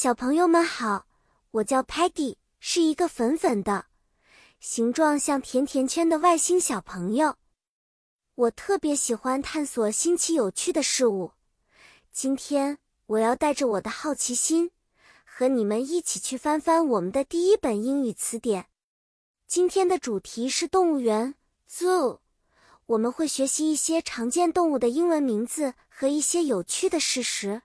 小朋友们好，我叫 Peggy，是一个粉粉的、形状像甜甜圈的外星小朋友。我特别喜欢探索新奇有趣的事物。今天我要带着我的好奇心，和你们一起去翻翻我们的第一本英语词典。今天的主题是动物园 （Zoo），我们会学习一些常见动物的英文名字和一些有趣的事实。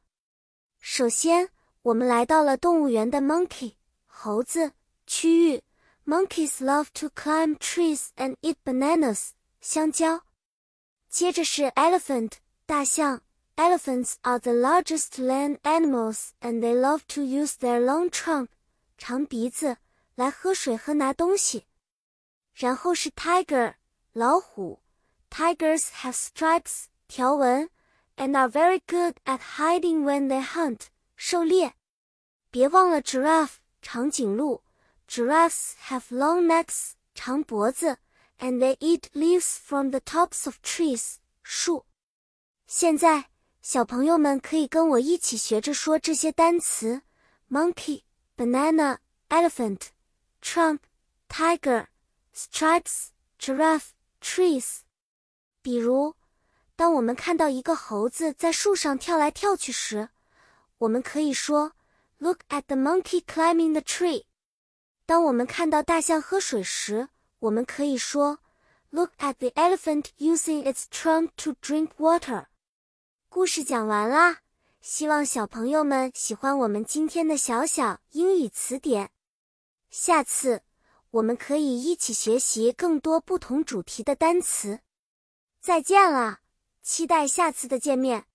首先，我们来到了动物园的 monkey 猴子区域。Monkeys love to climb trees and eat bananas 香蕉。接着是 elephant 大象。Elephants are the largest land animals and they love to use their long trunk 长鼻子来喝水和拿东西。然后是 tiger 老虎。Tigers have stripes 条纹 and are very good at hiding when they hunt 狩猎。别忘了 giraffe 长颈鹿，giraffes have long necks 长脖子，and they eat leaves from the tops of trees 树。现在，小朋友们可以跟我一起学着说这些单词：monkey、banana、elephant、trunk、tiger、stripes、giraffe、trees。比如，当我们看到一个猴子在树上跳来跳去时，我们可以说。Look at the monkey climbing the tree。当我们看到大象喝水时，我们可以说，Look at the elephant using its trunk to drink water。故事讲完啦，希望小朋友们喜欢我们今天的小小英语词典。下次我们可以一起学习更多不同主题的单词。再见了，期待下次的见面。